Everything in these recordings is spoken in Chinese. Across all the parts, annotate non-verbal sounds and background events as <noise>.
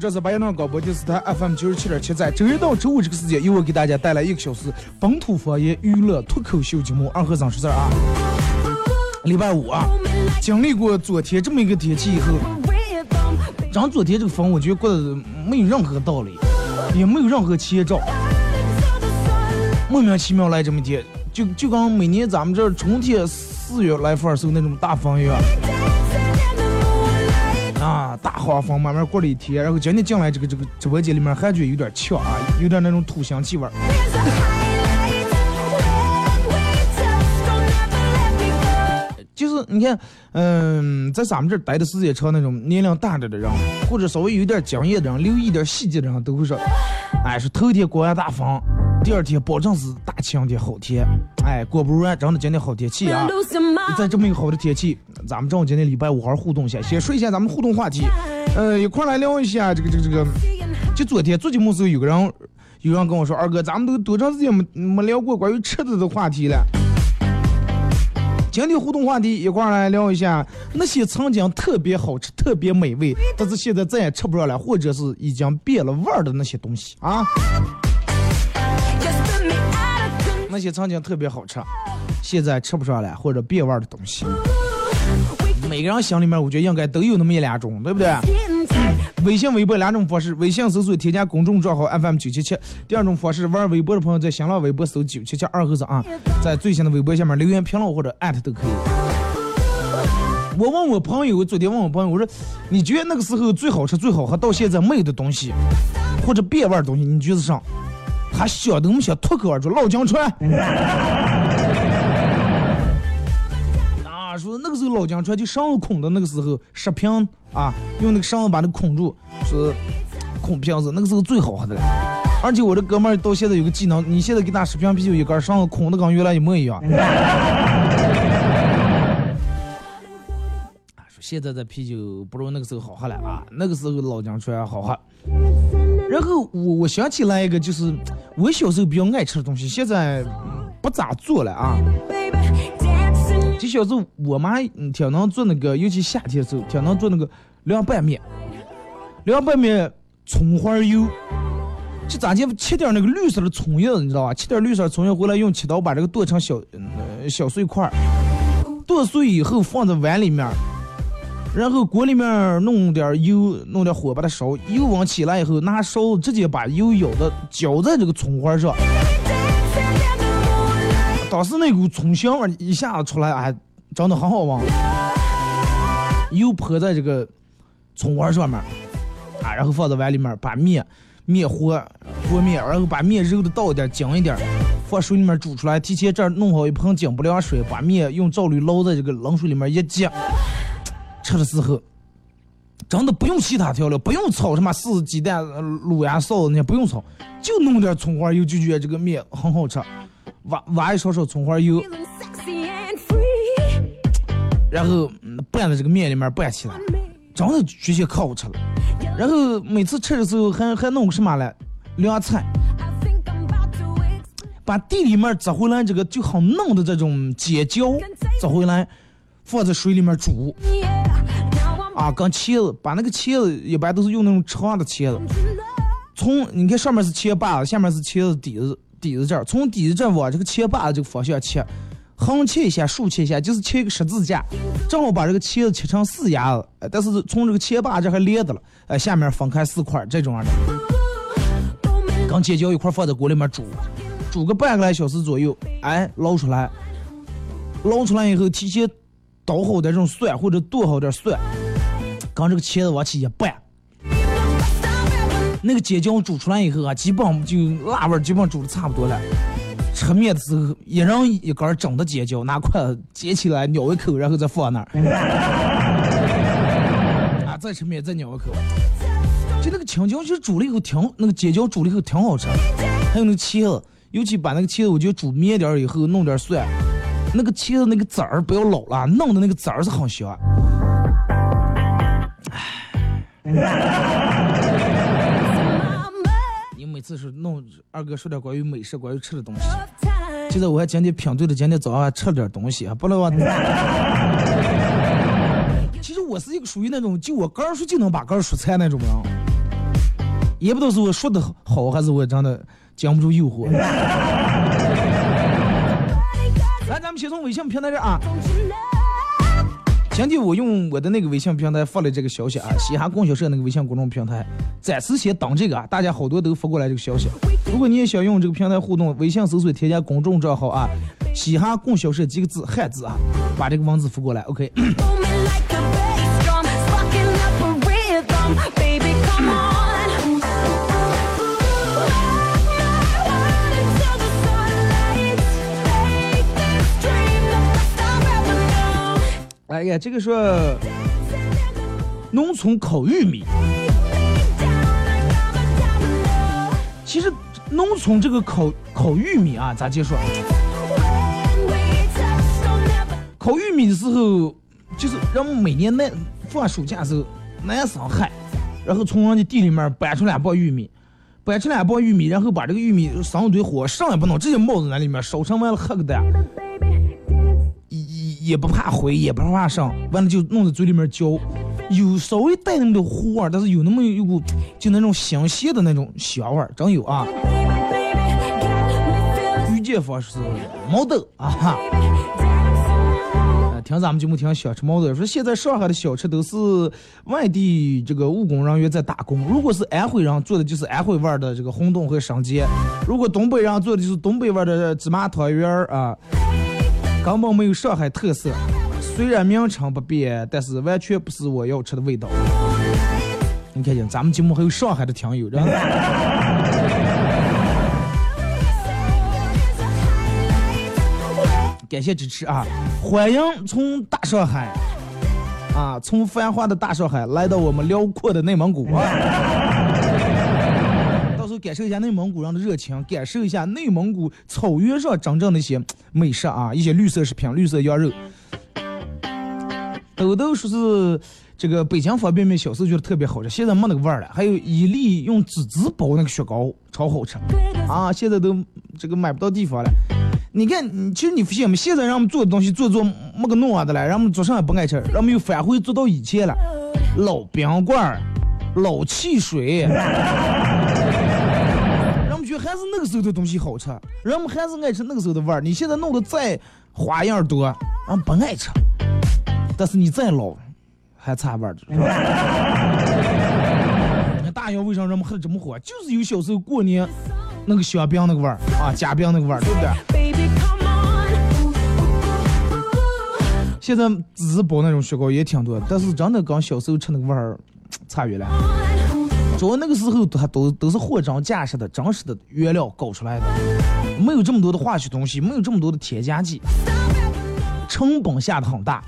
这是白洋淀广播电视台 FM 九十七点七，在周一到周五这个时间，由我给大家带来一个小时本土方言娱乐脱口秀节目《二和尚说事》啊。礼拜五啊，经历过昨天这么一个天气以后，咱昨天这个风，我觉得过得没有任何道理，也没有任何前兆，莫名其妙来这么一天，就就跟每年咱们这春天四月来份时候那种大风一样。啊，大花风慢慢过了一天，然后今天进来这个这个直播间里面，还觉得有点呛啊，有点那种土香气味儿。就是你看，嗯，在咱们这儿待的时间长那种年龄大点的人，或者稍微有点经验的人，留意点细节的人，都会说，哎，是头天刮完大风，第二天保证是大晴天好天。哎，果不然，真的今天好天气啊！在这么一个好的天气，咱们正好今天礼拜五，好好互动一下。先说一下咱们互动话题，呃，一块儿来聊一下这个这个这个。就昨天做节目时候，有个人有人跟我说，二哥，咱们都多长时间没没聊过关于吃的的话题了？今天互动话题一块儿来聊一下那些曾经特别好吃、特别美味，但是现在再也吃不上了，或者是已经变了味儿的那些东西啊。那些曾经特别好吃，现在吃不上了或者变味的东西。每个人心里面，我觉得应该都有那么一两种，对不对？微信、微博两种方式：微信搜索添加公众账号 FM 九七七；第二种方式，玩微博的朋友在新浪微博搜九七七二和尚啊，在最新的微博下面留言评论或者艾特都可以。我问我朋友，我昨天问我朋友，我说你觉得那个时候最好吃、最好喝，到现在没有的东西，或者变味的东西，你觉得是啥？他想都没想，脱口而出老姜串。<laughs> 啊，说那个时候老姜川就绳子捆的那个时候，十瓶啊，用那个绳子把它捆住，是捆瓶子，那个时候最好喝的了。而且我这哥们儿到现在有个技能，你现在给他十瓶啤酒一根绳子捆的跟原来一模一样。<laughs> 啊，说现在的啤酒不如那个时候好喝了啊，那个时候老姜串好喝。然后我我想起来一个，就是我小时候比较爱吃的东西，现在、不咋做了啊。就小时候我妈挺能做那个，尤其夏天的时候，挺能做那个凉拌面。凉拌面葱花油，就咱家切点那个绿色的葱叶，你知道吧？切点绿色葱叶回来，用切刀把这个剁成小、小碎块，剁碎以后放在碗里面。然后锅里面弄点油，弄点火把它烧，油温起来以后，拿勺子直接把油舀的浇在这个葱花上。当时那股葱香味一下子出来，哎，真的很好闻。油泼在这个葱花上面，啊，然后放在碗里面，把面面和和面，然后把面揉的倒一点，紧一点，放水里面煮出来。提前这儿弄好一盆紧不凉水，把面用皂滤捞在这个冷水里面一接。吃的时候，真的不用其他调料，不用炒什么四鸡蛋、卤呀、臊子那些，不用炒，就弄点葱花油，就觉得这个面很好吃。挖挖一勺勺葱花油，然后拌在这个面里面拌起来，真的直接可好吃了。然后每次吃的时候还还弄个什么嘞？凉菜，把地里面摘回来这个就很嫩的这种尖椒摘回来，放在水里面煮。跟茄子，把那个茄子一般都是用那种长的茄子，从你看上面是茄把子，下面是茄子底子，底子这儿，从底子这儿往这个切把子这个方向切，横切一下，竖切一下，就是切一个十字架，正好把这个茄子切成四牙子，但是从这个切把这还连着了，呃，下面分开四块这种样的，跟尖椒一块放在锅里面煮，煮个半个来小时左右，哎，捞出来，捞出来以后提前捣好点这种蒜或者剁好点蒜，跟这个茄子往起一拌。那个尖椒煮出来以后啊，基本上就辣味儿基本上煮的差不多了。吃面的时候，一人一根儿整的尖椒，拿筷子捡起来咬一口，然后再放那儿。<laughs> 啊，再吃面再咬一口。就那个青椒，其实煮了以后挺，那个尖椒煮了以后挺好吃。还有那个茄子，尤其把那个茄子，我觉得煮面点儿以后弄点蒜，那个茄子那个籽儿不要老了，弄的那个籽儿是很香。<laughs> 你每次是弄二哥说点关于美食、关于吃的东西。<laughs> 现在我还今天品对了，今天早上还吃了点东西啊，不能忘。<laughs> 其实我是一个属于那种就我刚说就能把杆说菜那种人，也不知道是我说的好，还是我真的经不住诱惑。来，咱们先从微信平台这啊。今天我用我的那个微信平台发了这个消息啊，嘻哈供销社那个微信公众平台，暂时先等这个啊，大家好多都发过来这个消息。如果你也想用这个平台互动，微信搜索添加公众账号啊，嘻哈供销社几个字汉字啊，把这个文字发过来，OK。<clears throat> 哎呀，这个说农村烤玉米，其实农村这个烤烤玉米啊，咋介绍？烤玉米的时候，就是人们每年那放暑假的时候，男生嗨，然后从人家地里面搬出两包玉米，搬出两包玉米，然后把这个玉米上一堆火，上也不弄，直接冒在那里面，烧成完了黑个蛋，也不怕灰，也不怕生，完了就弄在嘴里面嚼，有稍微带那么点糊味儿，但是有那么一股就那种香鲜的那种香味儿，真有啊！Baby, baby, got me feeling 遇见方式是毛豆啊哈。听咱们节目听小吃毛豆说，现在上海的小吃都是外地这个务工人员在打工。如果是安徽人做的，就是安徽味儿的这个红豆和生煎；如果东北人做的，就是东北味儿的芝麻汤圆儿啊，根本没有上海特色。虽然名称不变，但是完全不是我要吃的味道。你看见咱们节目还有上海的听友？<laughs> 感谢支持啊！欢迎从大上海啊，从繁华的大上海来到我们辽阔的内蒙古啊！感受一下内蒙古人的热情，感受一下内蒙古草原上真正的一些 <tsk> 美食啊，一些绿色食品、绿色羊肉。豆豆说是这个北京方便面小时候觉得特别好吃，现在没那个味儿了。还有伊利用纸纸包那个雪糕，超好吃啊！现在都这个买不到地方了。你看，你其实你发现没？现在让我们做的东西做做没个弄的了，让我们做上也不爱吃，让我们又返回做到以前了，老冰棍儿、老汽水，还是那个时候的东西好吃，人们还是爱吃那个时候的味儿。你现在弄得再花样多，人们不爱吃，但是你再老还差味儿的，是吧？大洋为啥让我们喝的这么火？就是有小时候过年那个香饼那个味儿啊，夹饼那个味儿，对不对.现在只是包那种雪糕也挺多，但是真的跟小时候吃那个味儿差远了。主要那个时候它都都是货真价实的、真实的原料搞出来的，没有这么多的化学东西，没有这么多的添加剂，成本下的很大。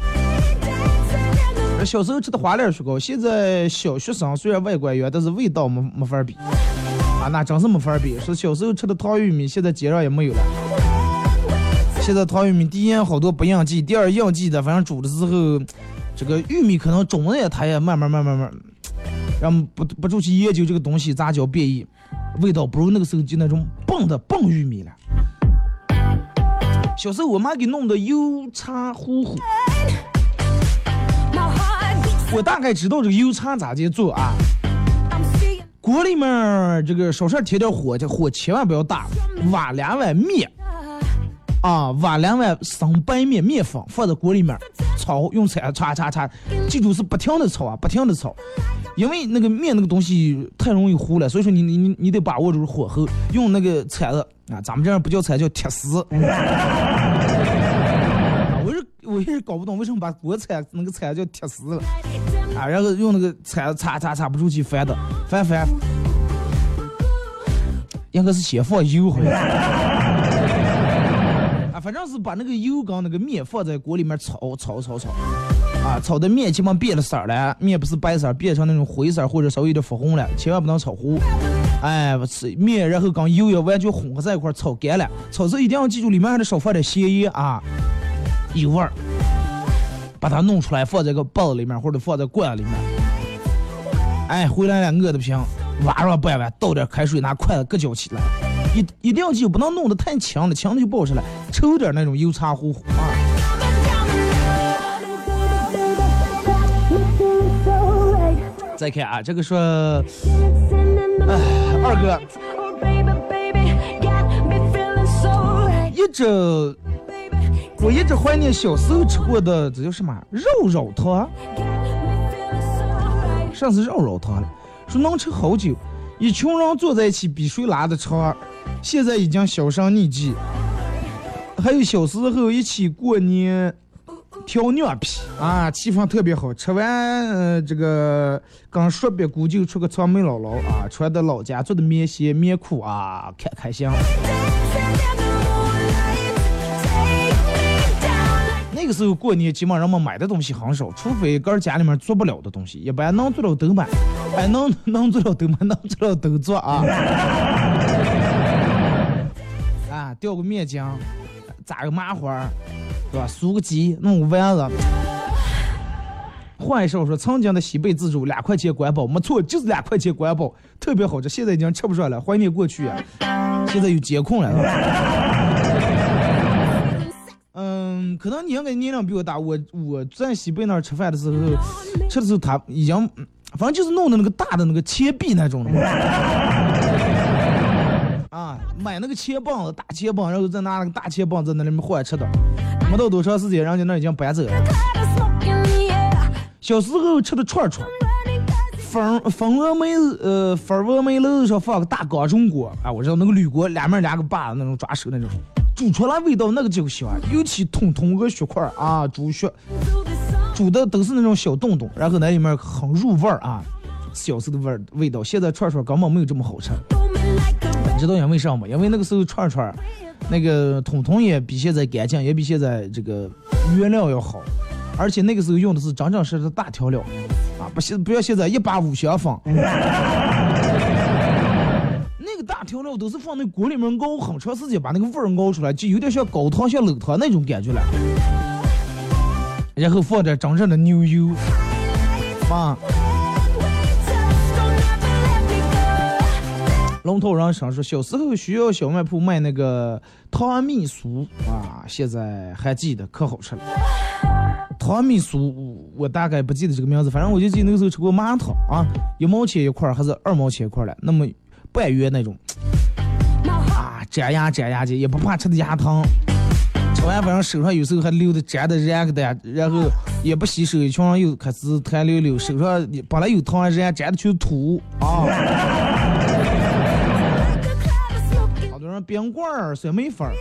而小时候吃的花脸雪糕，现在小学生虽然外观圆，但是味道没没法比啊，那真是没法比。说小时候吃的糖玉米，现在街上也没有了。现在糖玉米，第一好多不应季，第二应季的，反正煮的时候，这个玉米可能种子也它也慢慢慢慢慢，让我们不不住去研究这个东西咋叫变异，味道不如那个时候就那种蹦的蹦玉米了。小时候我妈给弄的油茶糊糊，我大概知道这个油茶咋介做啊。锅里面这个烧事儿贴点火，这火千万不要大，挖两碗面啊，挖两碗生白面面粉放在锅里面炒，用铲叉叉叉，记住是不停的炒啊，不停的炒，因为那个面那个东西太容易糊了，所以说你你你你得把握住火候，用那个铲子啊，咱们这样不叫铲叫铁丝。<laughs> 啊我是我也是搞不懂为什么把锅铲那个铲叫铁丝了啊，然后用那个铲子擦擦擦不出去翻的翻翻，应该是先放油好像。<laughs> 啊，反正是把那个油跟那个面放在锅里面炒炒炒炒，啊，炒的面基本变了色了，面不是白色，变成那种灰色或者稍微有点发红了，千万不能炒糊。哎，我吃面，然后跟油要完全混合在一块儿炒干了，炒时一定要记住里面还得少放点咸盐啊，有味儿。把它弄出来，放在个包子里面或者放在罐里面。哎，回来了，饿的不行，挖上半碗，倒点开水，拿筷子搁搅起来。一一定要记住，不能弄得太强了，强了就不好吃了，稠点那种油茶糊糊再看啊，这个说，哎，二哥，一直我一直怀念小时候吃过的，这叫什么肉肉汤？上次肉肉汤了，说能吃好久，一群人坐在一起比谁拉的长，现在已经销声匿迹。还有小时候一起过年挑娘皮啊，气氛特别好。吃完呃这个刚说别姑舅出个草莓姥姥啊，穿的老家做的棉鞋棉裤啊，开开心。那个时候过年，基本上人们买的东西很少，除非个儿家里面做不了的东西，一般能做了都买，哎，能能做了都买，能做了都做啊。<laughs> 啊，掉个面筋，扎个麻花，对吧？酥个鸡，弄个丸子。换一首说，曾经的西北自助两块钱管饱，没错，就是两块钱管饱，特别好吃。现在已经吃不上了，怀念过去啊。现在有监控了。嗯，可能你应该年龄比我大。我我在西北那儿吃饭的时候，吃的时候他已经，反正就是弄的那个大的那个钱币那种的。啊，买那个钱棒子，大钱棒，然后再拿那个大钱棒在那里面换吃的。没到多长时间，人家那已经搬走了。小时候吃的串串，蜂蜂窝煤呃蜂窝煤楼上放个大钢中锅，啊，我知道那个铝锅，两面两个把那种抓手那种，煮出来味道那个就香，尤其通通个血块啊，猪血，煮的都是那种小洞洞，然后那里面很入味儿啊，小时候的味味道。现在串串根本没有这么好吃，你知道因为啥吗？因为那个时候串串那个通通也比现在干净，也比现在这个原料要好。而且那个时候用的是真正实实大调料，啊，不现不要现在一把五香粉，<laughs> 那个大调料都是放那锅里面熬很长时间，把那个味儿熬出来，就有点像高汤像冷汤那种感觉了。然后放点真正的牛油，啊，龙头人生说，小时候学校小卖铺卖那个糖蜜酥啊，现在还记得，可好吃了。糖蜜酥，我大概不记得这个名字，反正我就记得那个时候吃过麻糖啊，一毛钱一块儿还是二毛钱一块儿了，那么半圆那种，啊，粘牙粘牙的，也不怕吃的牙疼。吃完反正手上有时候还留的粘的染个的，然后也不洗手，一群人又开始弹溜溜，手上本来有糖，人家粘的全是土啊。冰棍儿、酸梅粉儿，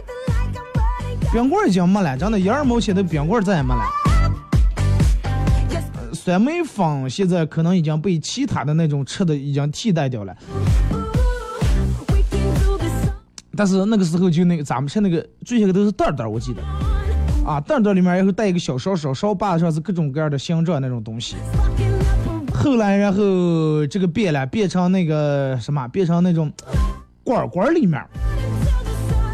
冰棍儿已经没了，真的，一二毛钱的冰棍儿再也没了。呃酸梅粉现在可能已经被其他的那种吃的已经替代掉了，但是那个时候就那个咱们吃那个最下个都是袋袋儿，我记得啊，袋袋儿里面然后带一个小勺勺，勺把上是各种各样的形状那种东西。后来然后这个变了，变成那个什么，变成那种罐儿罐里面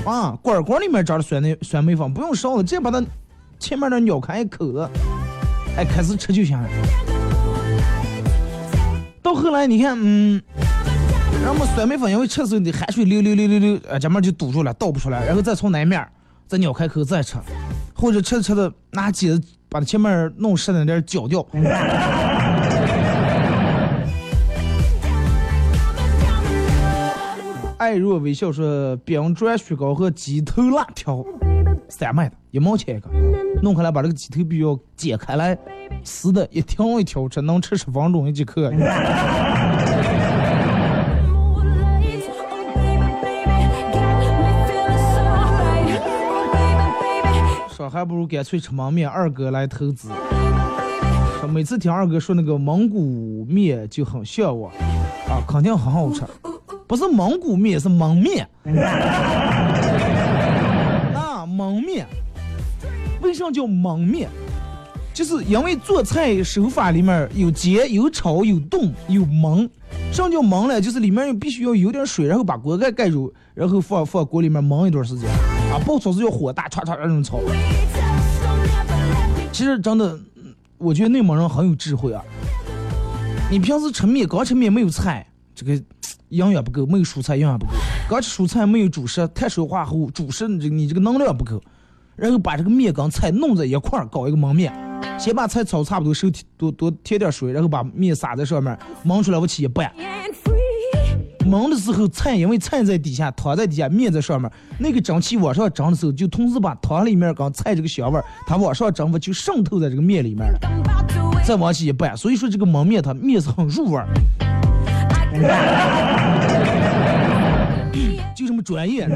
啊，罐儿罐里面装的酸梅酸梅粉，不用烧了，直接把它前面的咬开一口子，哎，开始吃就行了。到后来你看，嗯，然后酸梅粉因为吃的时候你海水流流流流流，呃，这面就堵住了，倒不出来，然后再从那面再咬开口再吃，或者吃着吃着拿起子把它前面弄湿的那点儿搅掉。爱若微笑说，冰砖雪糕和鸡头辣条，三卖的，一毛钱一个。弄开来把这个鸡头必要剪开来，撕的一条一条吃，能吃十分钟一节课。说还不如干脆吃焖面，二哥来投资。说每次听二哥说那个蒙古面就很向往，啊，肯定很好吃。不是蒙古面，是蒙面。<laughs> 啊，蒙面，为什么叫蒙面？就是因为做菜手法里面有煎、有炒、有冻、有焖。什么叫焖呢？就是里面必须要有点水，然后把锅盖盖住，然后放放锅里面焖一段时间。啊，爆炒是要火大，唰唰那种炒。其实真的，我觉得内蒙人很有智慧啊。你平时吃面，刚吃面没有菜，这个营养不够，没有蔬菜营养不够。刚吃蔬菜没有主食，碳水化合物，主食你这个你这个能量不够。然后把这个面跟菜弄在一块儿搞一个焖面，先把菜炒差不多，手提多多添点水，然后把面撒在上面，焖出来往起一拌。焖的时候，菜因为菜在底下，汤在底下，面在上面，那个蒸汽往上蒸的时候，就同时把汤里面跟菜这个香味儿，它往上蒸发就渗透在这个面里面了。再往起一拌，所以说这个焖面它面是很入味儿，<laughs> 就这么专业。啊，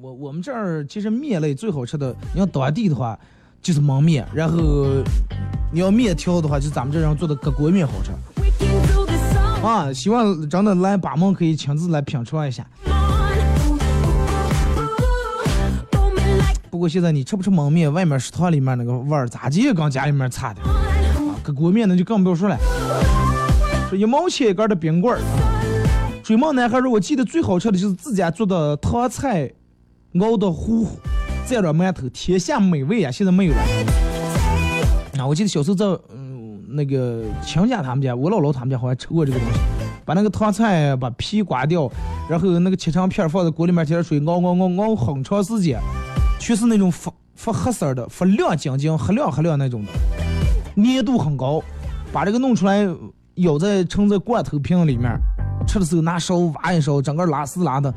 我我们这儿其实面类最好吃的，你要当地的话就是焖面，然后你要面条的话，就咱们这人做的隔锅面好吃啊。希望真的来把门可以亲自来品尝一下。不过现在你吃不吃焖面，外面食堂里面那个味儿咋地也跟家里面差的。搁锅面那就更不要说了。说一毛钱一根的冰棍儿，追梦男孩说，我记得最好吃的就是自家做的糖菜熬的糊糊，蘸着馒头，天下美味啊！现在没有了。啊，我记得小时候在嗯那个亲家他们家，我姥姥他们家好像吃过这个东西，把那个糖菜把皮刮掉，然后那个切成片放在锅里面，加点水熬熬熬熬很长时间，全是那种发发黑色的、发亮晶晶、黑亮黑亮那种的，粘度很高。把这个弄出来，舀在盛在罐头瓶里面，吃的时候拿勺挖一勺，整个拉丝拉的，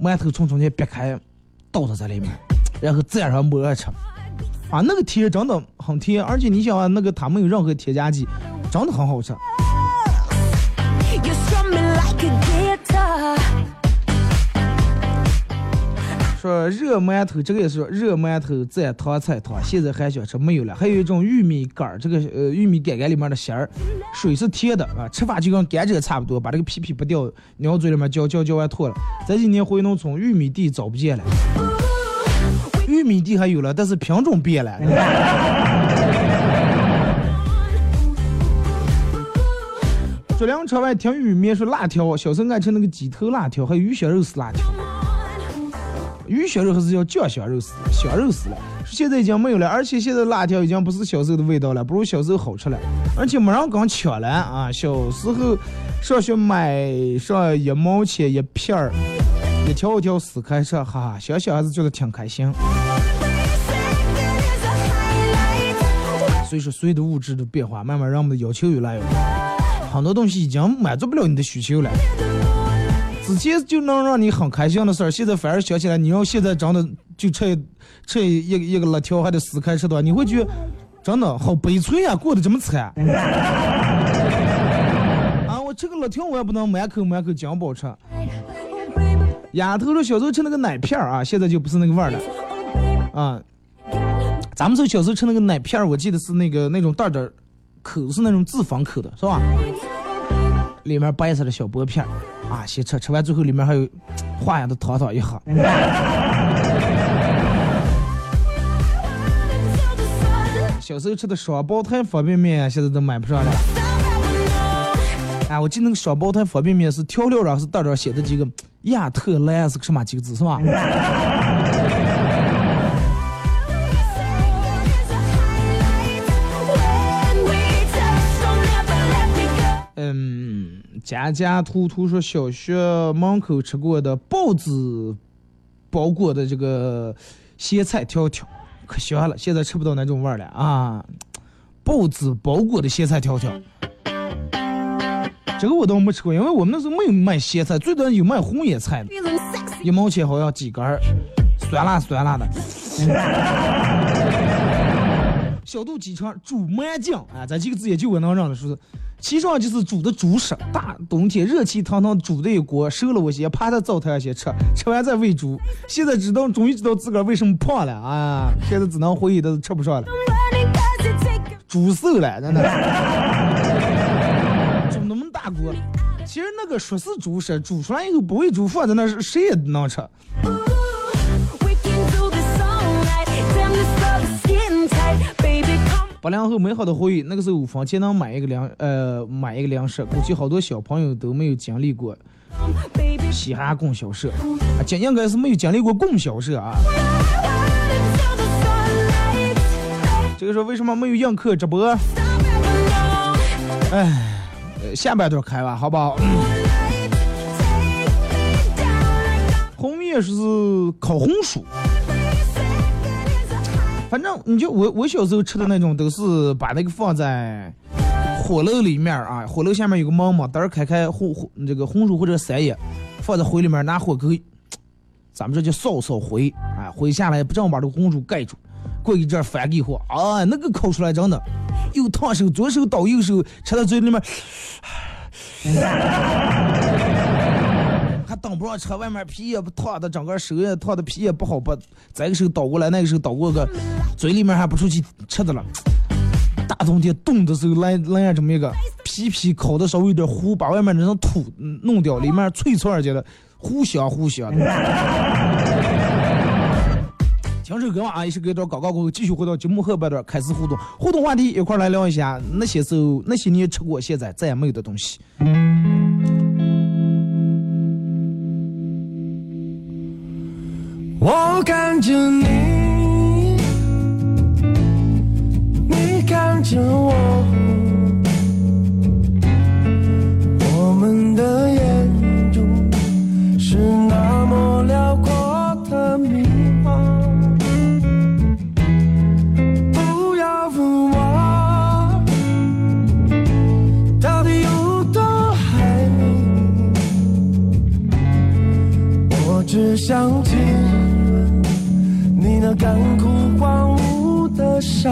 馒头从中间掰开，倒它在里面，然后蘸上馍吃。啊，那个甜真的很甜，而且你想啊，那个它没有任何添加剂，真的很好吃。说热馒头，这个也是热馒头蘸糖菜汤，现在还想吃没有了。还有一种玉米杆儿，这个呃玉米杆杆里面的芯儿，水是甜的啊，吃法就跟甘蔗差不多，把这个皮皮剥掉，鸟嘴里面嚼嚼嚼完吐了。这几年回农村，玉米地找不见了，玉米地还有了，但是品种变了。竹梁车外听玉米面说辣条，小时候爱吃那个鸡头辣条，还有鱼香肉丝辣条。鱼香肉还是叫酱香肉丝，香肉丝了。现在已经没有了，而且现在辣条已经不是小时候的味道了，不如小时候好吃了。而且没人敢抢了啊！小时候上学买上一毛钱一片儿，一条一条撕开吃，哈哈，想想还是觉得挺开心。所以说，随着物质的变化，慢慢让我们的要求越来越高，很多东西已经满足不了你的需求了。之前就能让你很开心的事儿，现在反而想起来，你要现在真的就吃一吃一一个一个辣条，还得撕开吃的话，你会觉得真的好悲催啊，过得这么惨。<laughs> 啊，我吃个辣条我也不能满口满口讲不好吃。丫头说小时候吃那个奶片儿啊，现在就不是那个味儿了啊。咱们说小时候吃那个奶片儿，我记得是那个那种袋儿袋儿口是那种自封口的，是吧？里面白色的小薄片儿啊，先吃，吃完最后里面还有化样的糖糖一盒。<laughs> 小时候吃的双胞胎方便面，现在都买不上了。啊，我记得那个双胞胎方便面是调料上是袋上写的几个亚特兰是个什么几个字是吧？<laughs> 嗯，家家图图说小学门口吃过的包子包裹的这个咸菜条条，可香了，现在吃不到那种味儿了啊！包子包裹的咸菜条条，这个我倒没吃过，因为我们那时候没有卖咸菜，最多有卖红叶菜。的，一毛钱好像几根儿，酸辣酸辣的。小肚鸡肠煮麻酱啊，这几个字也就我能让的说。是，其实上就是煮的猪食，大冬天热气腾腾煮的一锅，熟了我先趴在灶台上先吃，吃完再喂猪。现在知道，终于知道自个儿为什么胖了啊！现在只能回忆的吃不上了，猪瘦了，真的。煮那么大锅，其实那个说是猪食，煮出来以后不喂猪放在那儿，谁也能吃。Ooh, 八零后美好的回忆，那个时候五分钱能买一个粮，呃，买一个粮食，估计好多小朋友都没有经历过嘻哈供销社，啊，这应该是没有经历过供销社啊。这个时候为什么没有映客直播？哎，下半段开吧，好不好？红叶是烤红薯，反正你就我我小时候吃的那种，都是把那个放在火炉里面啊，火炉下面有个门嘛，灯儿开开红红这个红薯或者三叶，放在灰里面，拿火给，咱们这叫扫扫灰，啊，灰下来不正好把这个红薯盖住，过一阵翻给火，啊，那个烤出来真的又烫手，左手倒右手，吃到嘴里面。还挡不上车，外面皮也不烫的，整个手也烫的，皮也不好拔。再个时候倒过来，那个时候倒过个，嘴里面还不出去吃的了。大冬天冻的时候来来上这么一个皮皮烤的稍微有点糊，把外面那层土弄掉，里面脆脆儿去了，糊香糊香的。听首歌啊，一首歌一段广告过后，继续回到节目后半段开始互动，互动话题一块来聊一下那些时候那些年吃过现在再也没有的东西。看着你，你看着我，我们的眼中是那么辽阔的迷茫。不要问我到底有多爱你，我只想干枯荒芜的沙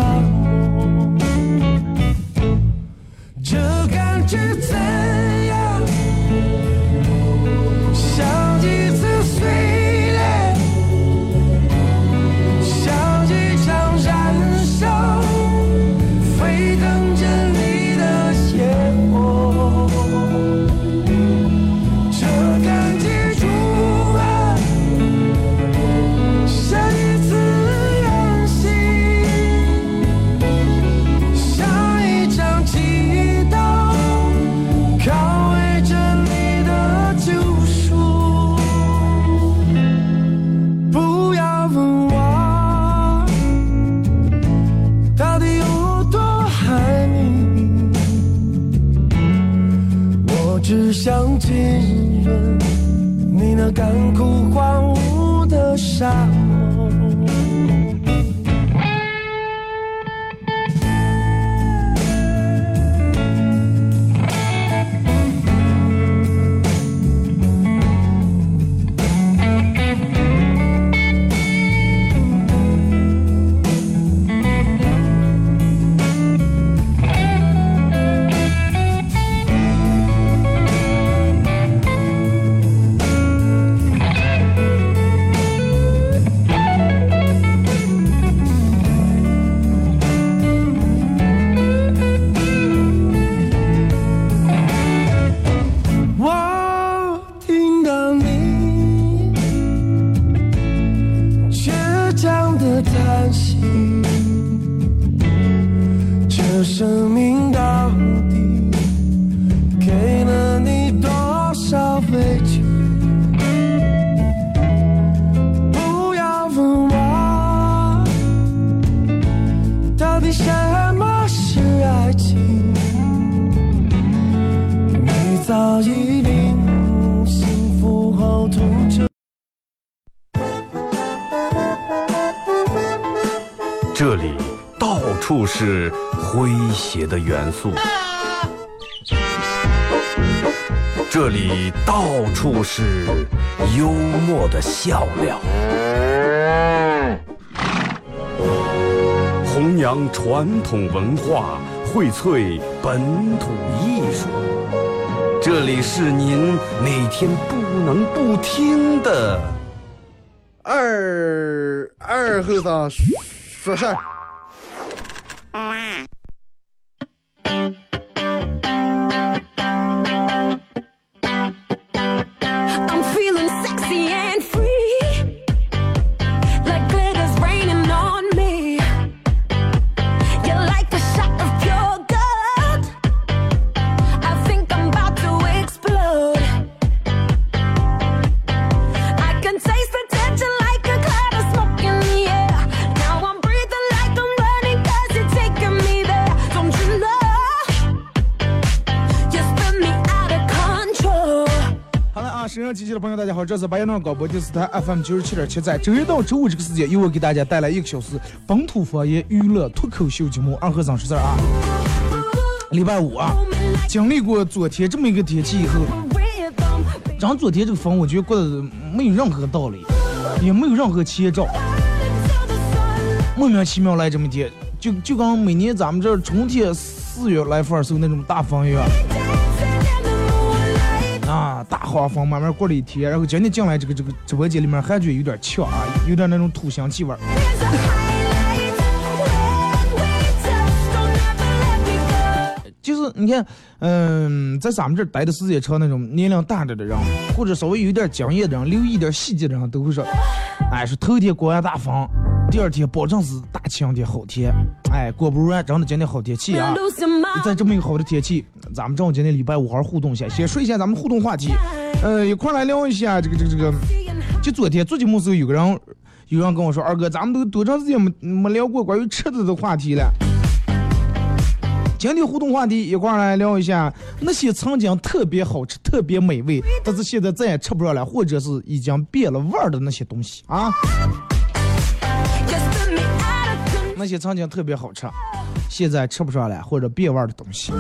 处是诙谐的元素，这里到处是幽默的笑料，弘扬传统文化，荟萃本土艺术。这里是您每天不能不听的二二后生说事儿。这是白羊庄广播电视台 FM 九十七点七，在周一到周五这个时间，由我给大家带来一个小时本土方言娱乐脱口秀节目《二和尚说事儿》啊。礼拜五啊，经历过昨天这么一个天气以后，咱昨天这个风，我觉得过得没有任何道理，也没有任何前兆，莫名其妙来这么一天，就就跟每年咱们这春天四月来份儿时候那种大风一样。大花风慢慢过了一天，然后今天进来这个这个直播间里面还觉得有点呛啊，有点那种土香气味儿。就是你看，嗯，在咱们这儿待的时间长那种年龄大点的人，或者稍微有点经验的人，留意点细节的人，都会说，哎，说头天刮完大风，第二天保证是大晴天好天。哎，果不如然，真的今天好天气啊！在这么一个好的天气，咱们正好今天礼拜五好好互动一下，先说一下咱们互动话题，呃，一块儿来聊一下这个这个这个。就昨天做节目时候，有个人有人跟我说，二哥，咱们都多长时间没没聊过关于吃的的话题了？今天互动话题一块儿来聊一下那些曾经特别好吃、特别美味，但是现在再也吃不上了，或者是已经变了味儿的那些东西啊。那些曾经特别好吃，现在吃不上了或者变味儿的东西，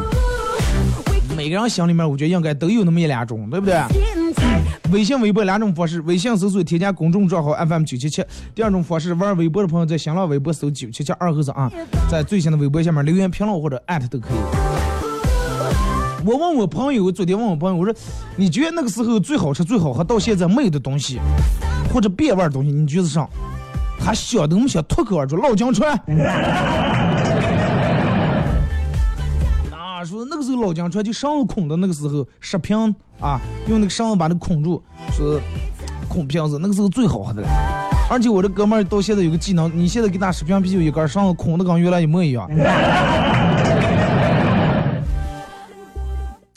每个人心里面我觉得应该都有那么一两种，对不对？微信、微博两种方式，微信搜索添加公众账号 FM 九七七。第二种方式，玩微博的朋友在新浪微博搜九七七二和尚啊，在最新的微博下面留言评论或者艾特都可以。我问我朋友，昨天问我朋友，我说你觉得那个时候最好吃、最好喝，到现在没有的东西，或者变味儿的东西，你觉得是啥？他想都没想，脱口而出老姜串。<laughs> 啊，说那个时候老姜川就上孔的那个时候，食瓶啊，用那个绳子把它孔住，说孔瓶子，那个时候最好喝的了。而且我这哥们儿到现在有个技能，你现在给他十瓶啤酒一根，绳子孔的跟原来一模一样。<laughs>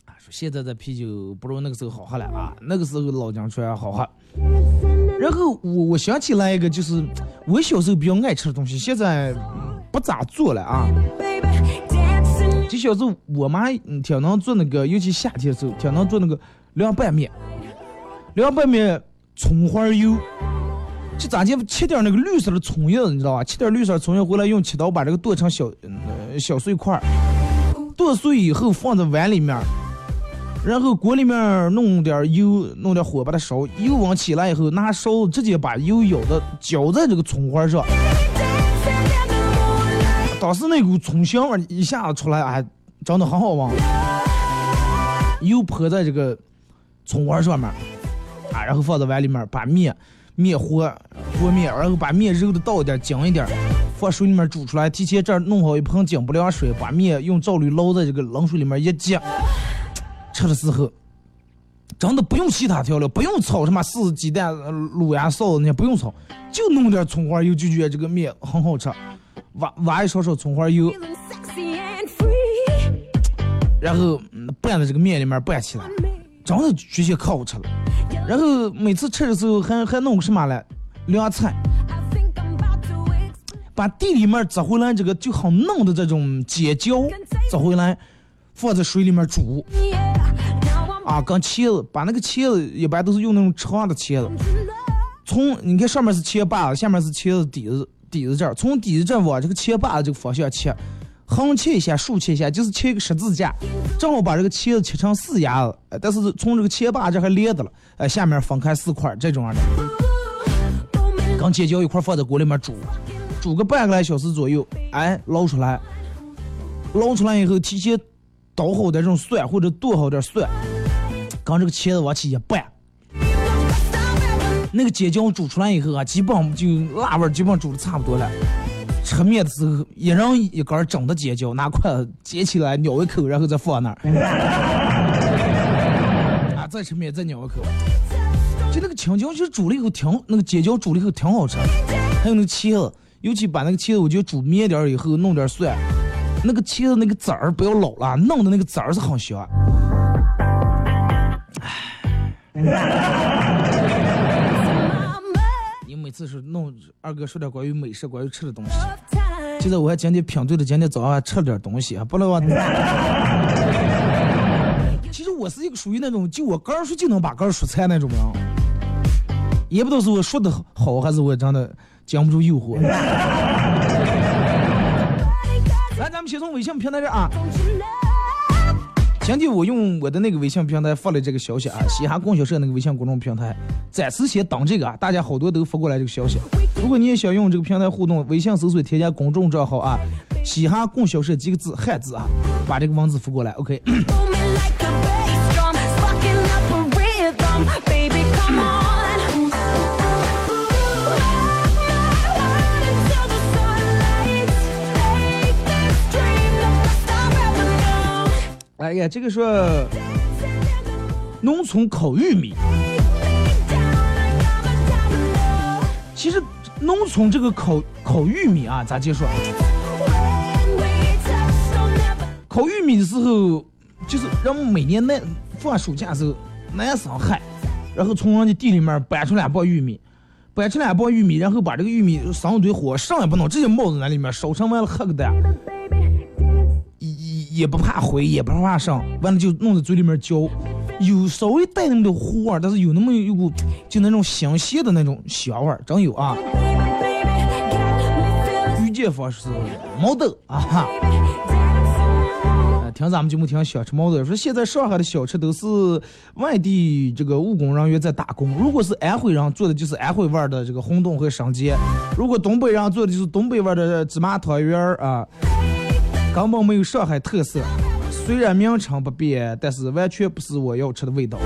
啊，说现在的啤酒不如那个时候好喝了啊，那个时候老姜串好喝。然后我我想起来一个，就是我小时候比较爱吃的东西，现在不咋做了啊。就小时候我妈挺能做那个，尤其夏天的时候挺能做那个凉拌面，凉拌面葱花油，就咱家切点那个绿色的葱叶，你知道吧？切点绿色的葱叶回来，用切刀把这个剁成小、呃、小碎块，剁碎以后放在碗里面。然后锅里面弄点油，弄点火把它烧，油温起来以后，拿勺子直接把油舀的浇在这个葱花上，当时那股葱香味一下子出来，哎，真的很好闻。油泼在这个葱花上面，啊，然后放在碗里面，把面面和和面，然后把面揉的倒一点，紧一点，放水里面煮出来。提前这儿弄好一盆精不凉水，把面用灶滤捞在这个冷水里面一接。吃的时候，真的不用其他调料，不用炒什么柿子、鸡蛋、卤呀、臊子那些，不用炒，就弄点葱花油，就觉得这个面很好吃。挖挖一勺勺葱花油，然后嗯拌在这个面里面拌起来，真的觉得可好吃了。然后每次吃的时候还还弄个什么嘞？凉菜，把地里面摘回来这个就很嫩的这种尖椒摘回来，放在水里面煮。啊，跟茄子，把那个茄子一般都是用那种长的茄子，从你看上面是茄把子，下面是茄子底子底子这儿，从底子这儿往这个茄把子这个方向切，横切一下，竖切一下，就是切一个十字架，正好把这个茄子切成四牙子，但是从这个茄把这还连着了，呃，下面分开四块这种样的，跟尖椒一块放在锅里面煮，煮个半个来小时左右，哎，捞出来，捞出来以后提前捣好点这种蒜或者剁好点蒜，跟这个茄子往起一拌。那个尖椒煮出来以后啊，基本上就辣味基本上煮的差不多了。吃面的时候，一人一根整的尖椒，拿筷子捡起来咬一口，然后再放那儿。<laughs> 啊，再吃面再咬一口。就那个青椒，其实煮了以后挺，那个尖椒煮了以后挺好吃。还有那个茄子，尤其把那个茄子，我觉得煮面点以后弄点蒜，那个茄子那个籽儿不要老了，弄的那个籽儿是很香。<laughs> 你每次是弄二哥说点关于美食、关于吃的东西。记得我还今天品对了，今天早上还吃了点东西啊，不能忘。<laughs> 其实我是一个属于那种就我刚说就能把刚说菜那种人，也不知道是我说的好还是我真的经不住诱惑。<laughs> 来，咱们先从微信平台这啊。前天我用我的那个微信平台发了这个消息啊，嘻哈供销社那个微信公众平台，暂时先等这个啊，大家好多都发过来这个消息。如果你也想用这个平台互动，微信搜索添加公众账号啊，嘻哈供销社几个字汉字啊，把这个文字发过来，OK。哎呀，这个说农村烤玉米，其实农村这个烤烤玉米啊，咋介绍？When we touch, don't never 烤玉米的时候，就是人们每年那放暑假的时候，男生嗨，然后从人家地里面掰出两包玉米，掰出两包玉米，然后把这个玉米上一堆火，上也不弄，直接冒在那里面，烧成完了黑个蛋，也不怕灰，也不怕上，完了就弄在嘴里面嚼，有稍微带那么点糊味儿，但是有那么一股就那种香榭的那种香味儿，真有啊！baby, got me feeling 遇见方式毛豆啊哈。听咱们节目听小吃毛豆说，现在上海的小吃都是外地这个务工人员在打工。如果是安徽人做的，就是安徽味儿的这个红豆和生煎；如果东北人做的，就是东北味儿的芝麻汤圆儿啊，根本没有上海特色。虽然名称不变，但是完全不是我要吃的味道。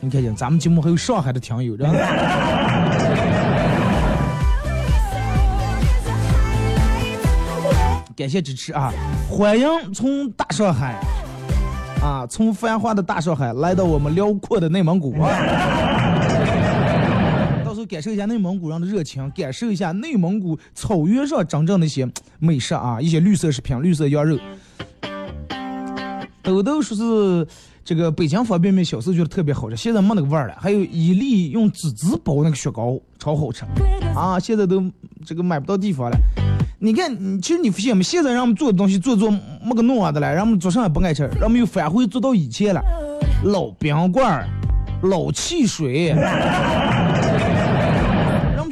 你看见咱们节目还有上海的听友，然后。<laughs> 感谢支持啊！欢迎从大上海啊，从繁华的大上海来到我们辽阔的内蒙古啊！感受一下内蒙古人的热情，感受一下内蒙古草原上真正的一些美食啊，一些绿色食品、绿色羊肉。豆豆说是这个北京方便面，小时候觉得特别好吃，现在没那个味儿了。还有伊利用纸纸包那个雪糕，超好吃啊！现在都这个买不到地方了。你看，其实你发现没？现在让我们做的东西做做没个弄啊的了，让我们做上也不爱吃，让我们又返回做到以前了，老冰棍儿、老汽水，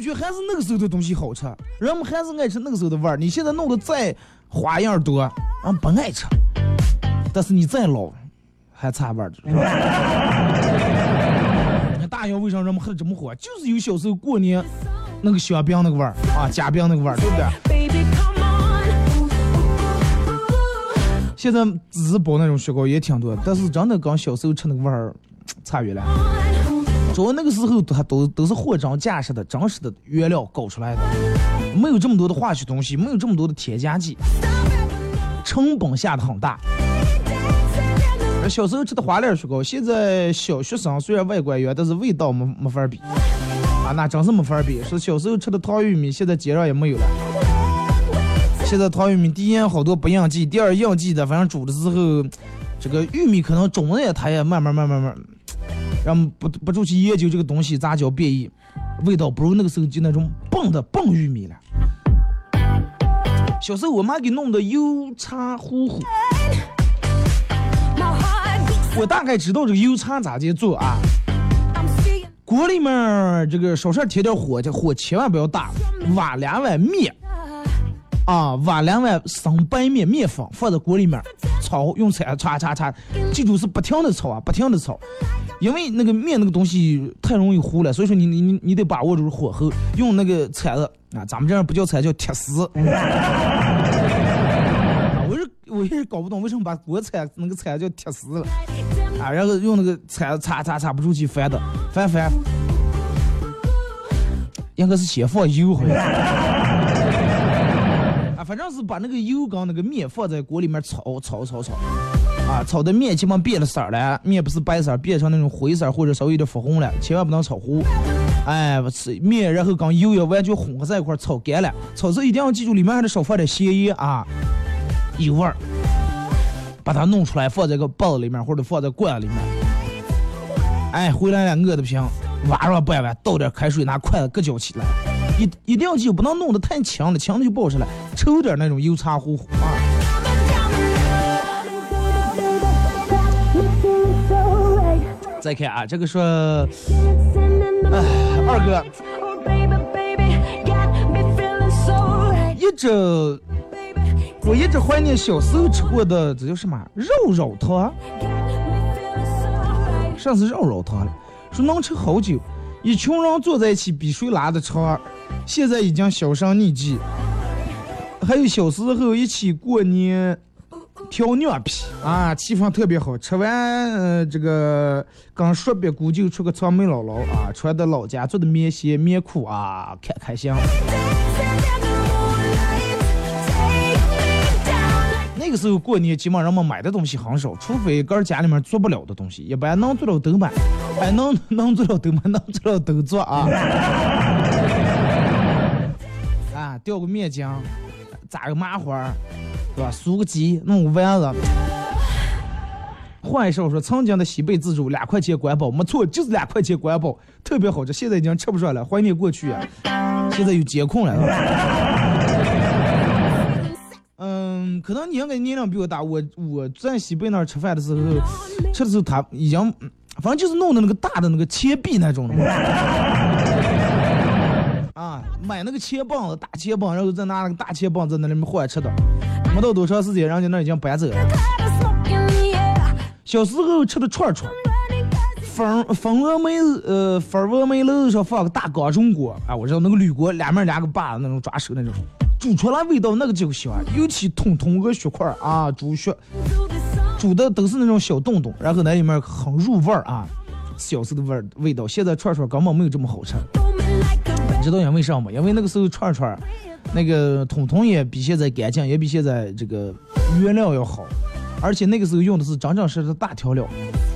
觉还是那个时候的东西好吃，人们还是爱吃那个时候的味儿。你现在弄得再花样多，俺不爱吃，但是你再老还差味儿。<laughs> 你看大洋为啥人们喝的这么火？就是有小时候过年那个香饼那个味儿啊，夹饼那个味儿，对不对.现在只是包那种雪糕也挺多，但是真的跟小时候吃那个味儿差远了。主要那个时候它都都是货真价实的、真实的原料搞出来的，没有这么多的化学东西，没有这么多的添加剂，成本下的很大。而小时候吃的花脸雪糕，现在小学生虽然外观圆，但是味道没没法比啊，那真是没法比。说小时候吃的糖玉米，现在街上也没有了。现在糖玉米，第一好多不应季，第二应季的，反正煮的时候，这个玉米可能种子也它也慢慢慢慢慢，让不不住去研究这个东西咋叫变异，味道不如那个时候就那种蹦的蹦玉米了。小时候我妈给弄的油茶糊糊，我大概知道这个油茶咋介做啊。锅里面这个稍稍添点火，这火千万不要大，挖两碗面啊，挖两碗生白面面粉放在锅里面炒，用铲叉叉叉，记住是不停的炒啊，不停的炒，因为那个面那个东西太容易糊了，所以说你你你你得把握住火候，用那个铲子啊，咱们这儿不叫铲叫铁丝。<laughs> 我是我也是搞不懂为什么把锅铲那个铲叫铁丝了啊，然后用那个铲子擦擦擦不出去翻的翻翻，应该是先放油好像。反正是把那个油跟那个面放在锅里面炒炒炒炒，啊，炒的面基本变了色了，面不是白色，变成那种灰色或者稍微有点发红了，千万不能炒糊。哎，我吃面，然后跟油要完全混合在一块炒干了，炒时一定要记住里面还得少放点咸盐啊，有味儿。把它弄出来，放在个包子里面或者放在罐里面。哎，回来了，饿的不行，挖上半碗，倒点开水，拿筷子搁搅起来。一一定要记住，不能弄得太强了，强了就不好吃了，抽点那种油茶糊糊啊。再看啊，这个说，哎，二哥，一直我一直怀念小时候吃过的，这叫什么肉肉汤？上次肉肉汤了，说能吃好久，一群人坐在一起比谁拉的长，现在已经销声匿迹。还有小时候一起过年挑娘皮啊，气氛特别好。吃完呃这个刚说别姑就出个长眉姥姥啊，穿的老家做的棉鞋棉裤啊，开开心。那个时候过年，基本上们买的东西很少，除非个儿家里面做不了的东西，一般能做到都买，哎，能能做到都买，能做到都做啊。啊，吊个面浆，扎个麻花，对吧？酥个鸡，弄个丸子。换一首说，曾经的西北自助两块钱管饱，没错，就是两块钱管饱，特别好吃。现在已经吃不上了，怀念过去啊。现在有监控了。<laughs> 嗯，可能你应该年龄比我大。我我在西北那儿吃饭的时候，吃的时候他已经，反正就是弄的那个大的那个钱币那种的。啊，买那个钱棒子，大钱棒，然后再拿那个大钱棒在那里面换吃的。没到多长时间，人家那已经搬走了。小时候吃的串串，粉粉峨眉呃粉峨眉楼上放个大钢中锅啊，我知道那个铝锅两面两个把子那种抓手那种，煮出来味道那个就香，尤其通通个血块啊，猪血，煮的都是那种小洞洞，然后那里面很入味儿啊，小时候的味味道。现在串串根本没有这么好吃，你知道因为啥吗？因为那个时候串串，那个通通也比现在干净，也比现在这个原料要好，而且那个时候用的是真正实实的大调料，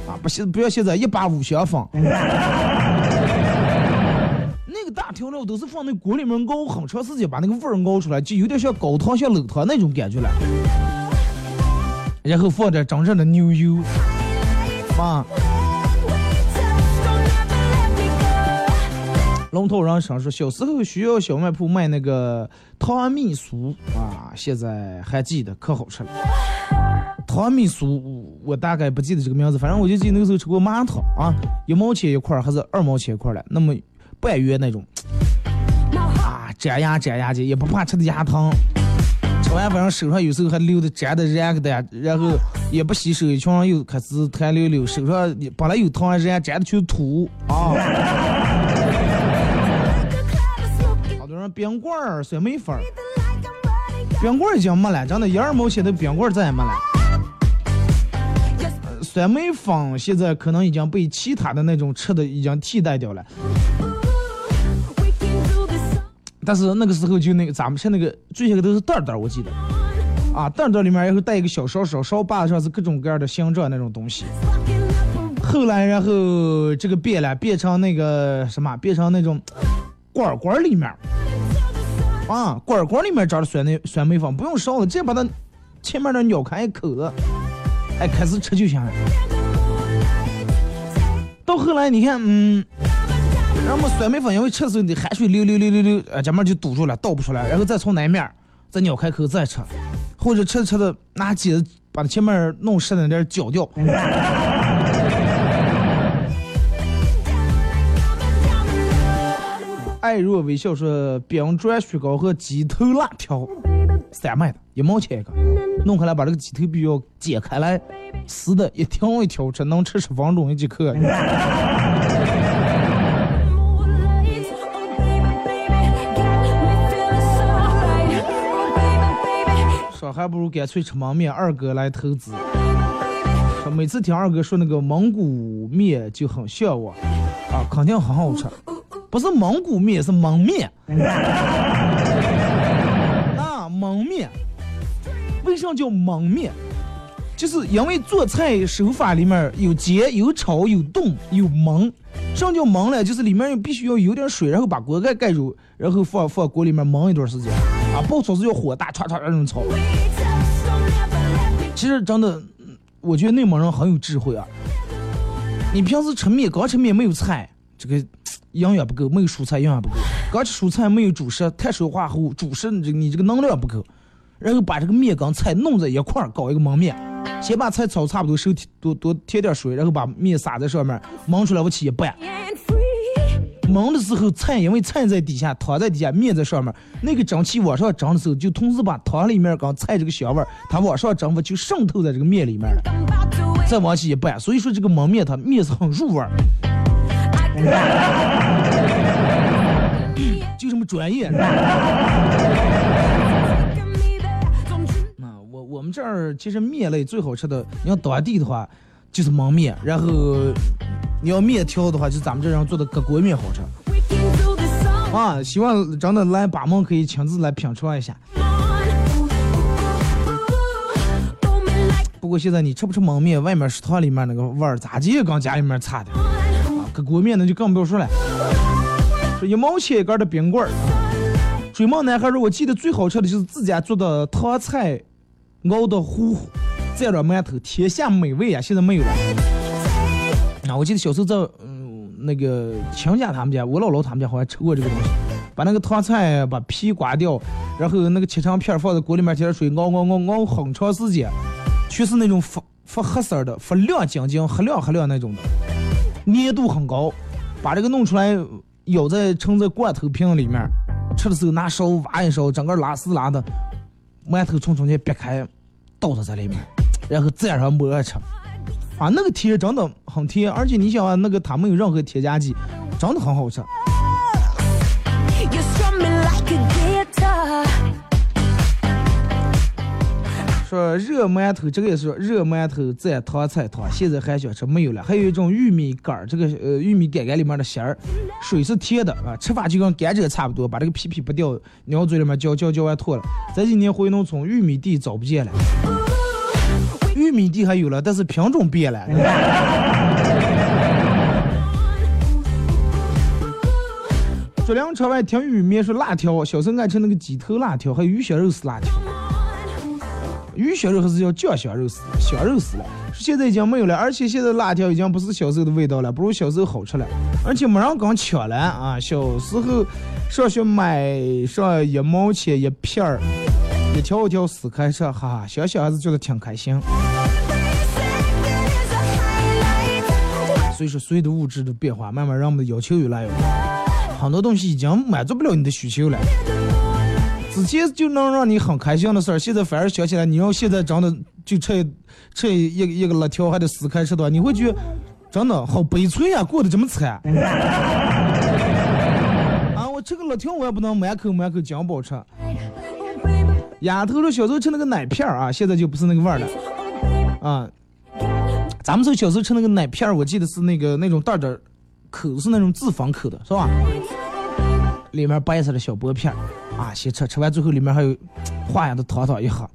啊，不现不要现在一把五香粉。<laughs> 那个大调料都是放那锅里面熬很长时间，把那个味儿熬出来，就有点像高汤、像冷汤那种感觉了。然后放点真正的牛油，啊，龙头人生说，小时候学校小卖铺卖那个糖蜜酥啊，现在还记得，可好吃了。糖蜜酥，我大概不记得这个名字，反正我就记得那个时候吃过麻糖啊，一毛钱一块还是二毛钱一块儿了，那么半圆那种，啊，粘牙粘牙的，也不怕吃的牙疼。吃完反正手上有时候还留的粘的粘个的，然后也不洗手，一群人又开始弹溜溜，手上本来有糖，人家粘的全是土啊。冰棍儿、酸梅粉儿，冰棍儿已经没了，真的，一二毛钱的冰棍儿再也没了。呃酸梅粉现在可能已经被其他的那种吃的已经替代掉了。但是那个时候就那个咱们吃那个最先个都是袋袋，我记得啊，袋袋里面然后带一个小勺勺，勺把上是各种各样的形状那种东西。后来然后这个变了，变成那个什么，变成那种罐儿罐儿里面啊，罐罐里面装的酸梅酸梅粉，不用烧了，直接把它前面那咬开一口子，哎，开始吃就行了。到后来你看，嗯。然后酸梅粉因为吃的时候你汗水流流流流流，呃，这面就堵住了，倒不出来，然后再从南面再咬开口再吃，或者吃着吃着拿钳子把前面弄湿的那点搅掉。爱若微笑说：冰砖雪糕和鸡头辣条。三卖的，一毛钱一个，弄开来把这个鸡头皮要剪开来，撕的一条一条吃，能吃十分钟一节课。Oh. <laughs> Oh 说还不如干脆吃焖面，二哥来投资。说每次听二哥说那个蒙古面就很向往，啊，肯定很好吃，不是蒙古面，是蒙面。啊，蒙面，为什么叫蒙面？就是因为做菜手法里面有煎、有炒、有冻、有焖。什么叫焖呢？就是里面必须要有点水，然后把锅盖盖住，然后放放锅里面焖一段时间。啊，爆炒是要火大，唰唰那种炒。其实真的，嗯我觉得内蒙人很有智慧啊。你平时吃面，光吃面没有菜，这个营养不够；没有蔬菜，营养不够。光吃蔬菜没有主食，碳水化合物，主食你这个你这个能量不够。然后把这个面跟菜弄在一块儿搞一个焖面，先把菜炒差不多，手提多多添点水，然后把面撒在上面，焖出来我起一拌。焖的时候，菜因为菜在底下，汤在底下，面在上面，那个蒸汽往上蒸的时候，就同时把汤里面跟菜这个香味儿，它往上蒸，就渗透在这个面里面了。再往起一拌，所以说这个焖面它面是很入味儿，就这么专业。啊，我我们这儿其实面类最好吃的，你要当地的话就是焖面，然后你要面条的话，就咱们这人做的各国面好吃啊。希望真的来把门可以亲自来品尝一下。不过现在你吃不吃焖面，外面食堂里面那个味儿咋地跟家里面差的搁？锅面那就更不要说了。说一毛钱一根的冰棍儿，追梦男孩说，我记得最好吃的就是自家做的糖菜熬的糊糊，蘸着馒头，天下美味啊！现在没有了。啊，我记得小时候在嗯那个亲家他们家，我姥姥他们家好像吃过这个东西，把那个糖菜把皮刮掉，然后那个切成片放在锅里面，加点水熬熬熬熬很长时间，全是那种发发黑色的、发亮晶晶、黑亮黑亮那种的，粘度很高，把这个弄出来，舀在盛在罐头瓶里面，吃的时候拿勺挖一勺，整个拉丝拉的，馒头从中间掰开，倒它在里面，然后蘸上馍吃。啊，那个甜真的很甜，而且你想啊，那个它没有任何添加剂，真的很好吃。说热馒头，这个也是说热馒头蘸糖菜汤，现在还想吃没有了。还有一种玉米杆儿，这个呃玉米杆杆里面的芯儿，水是甜的啊，吃法就跟甘蔗差不多，把这个皮皮不掉，咬嘴里面嚼嚼嚼完吐了。这几年回农村，玉米地找不见了，玉米地还有了，但是品种变了。竹梁车外听玉米面说辣条，小时候爱吃那个鸡头辣条，还有鱼香肉丝辣条。鱼香肉还是叫酱香肉丝，香肉丝了。现在已经没有了，而且现在辣条已经不是小时候的味道了，不如小时候好吃了。而且没人敢抢了啊！小时候上学买上一毛钱一片儿，一条一条撕开吃，哈哈，想想还是觉得挺开心。所以说，随着物质的变化，慢慢人们的要求越来越高，很多东西已经满足不了你的需求了。之前就能让你很开心的事儿，现在反而想起来，你要现在真的就吃吃一一个辣条还得撕开吃的话，你会觉得真的好悲催呀、过得这么惨。<laughs> 啊，我吃个辣条我也不能满口满口讲不好吃。丫头说小时候吃那个奶片儿啊，现在就不是那个味儿了啊。咱们时候小时候吃那个奶片儿，我记得是那个那种袋袋口是那种自封口的，是吧？里面白色的小薄片儿啊，先吃，吃完最后里面还有化样的糖糖一喝。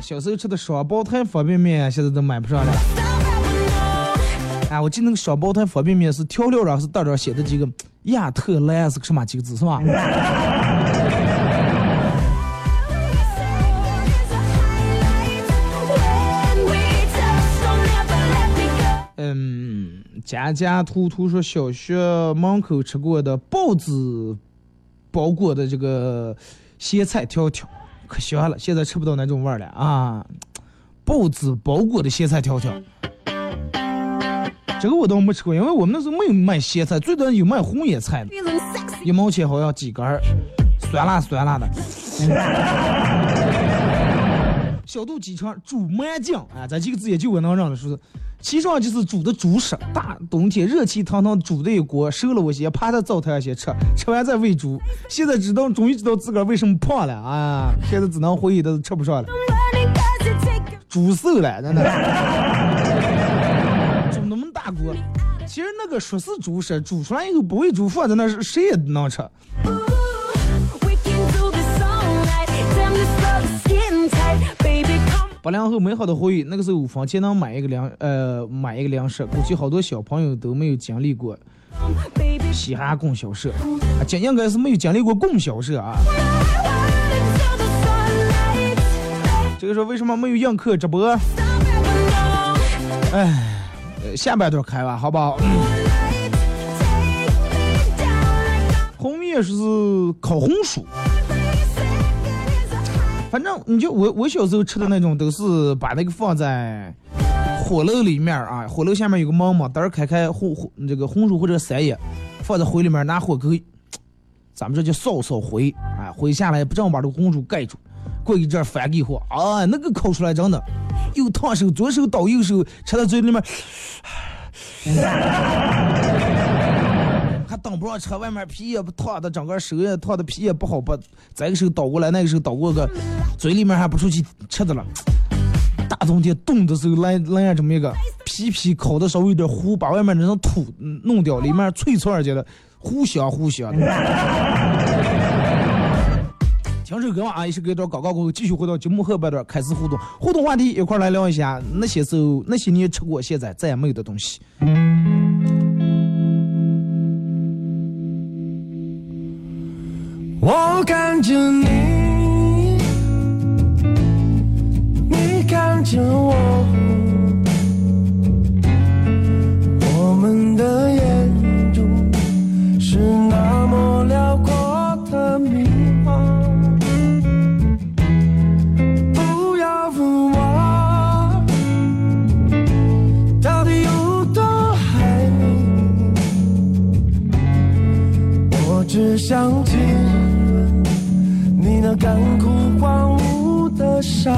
小时候吃的双胞胎方便面，现在都买不上了。啊，我记得那个双胞胎方便面是调料上是袋上写的几个亚特兰是个什么几个字是吧？家家图图说小学门口吃过的包子包裹的这个咸菜条条，可香了，现在吃不到那种味儿了啊！包子包裹的咸菜条条，这个我倒没吃过，因为我们那时候没有卖咸菜，最多有卖红叶菜的，一毛钱好像几根儿，酸辣酸辣的。小肚鸡肠煮麻酱，啊，咱几个字也就我能让的说，其实上就是煮的猪食，大冬天热气腾腾煮的一锅，熟了我先趴在灶台上先吃，吃完再喂猪。现在知道，终于知道自个儿为什么胖了啊！<laughs> 现在只能回忆都吃不上了，猪瘦了，真的。<laughs> 煮那么大锅，其实那个说是猪食，煮出来以后不喂猪放在那是，谁也能吃。Ooh, 八零后美好的回忆，那个时候五分钱能买一个粮，呃，买一个粮食，估计好多小朋友都没有经历过。嘻哈供销社，啊，今应该是没有经历过供销社啊。这个说为什么没有映客直播？哎，下半段开吧，好不好？红叶是烤红薯。反正你就我我小时候吃的那种，都是把那个放在火炉里面啊，火炉下面有个门嘛，等儿开开红红这个红薯或者三叶，放在灰里面拿火给，咱们这叫烧烧灰啊，灰下来不正把这个红薯盖住，过一阵翻给火啊，那个烤出来真的又烫手，左手倒右手，吃到嘴里面。<laughs> 还挡不上车，外面皮也不烫的，整个手也烫的皮也不好拔，这个手倒过来，那个手倒过个，嘴里面还不出去吃的了。大冬天冻的时候来来这么一个皮皮烤的稍微有点糊，把外面那层土弄掉，里面脆脆儿觉得糊香糊香的。听首歌啊，一首歌一段广告过后，继续回到节目后半段开始互动，互动话题一块来聊一下那些时候那些年吃过现在再也没有的东西。我看着你，你看着我，干枯荒芜的沙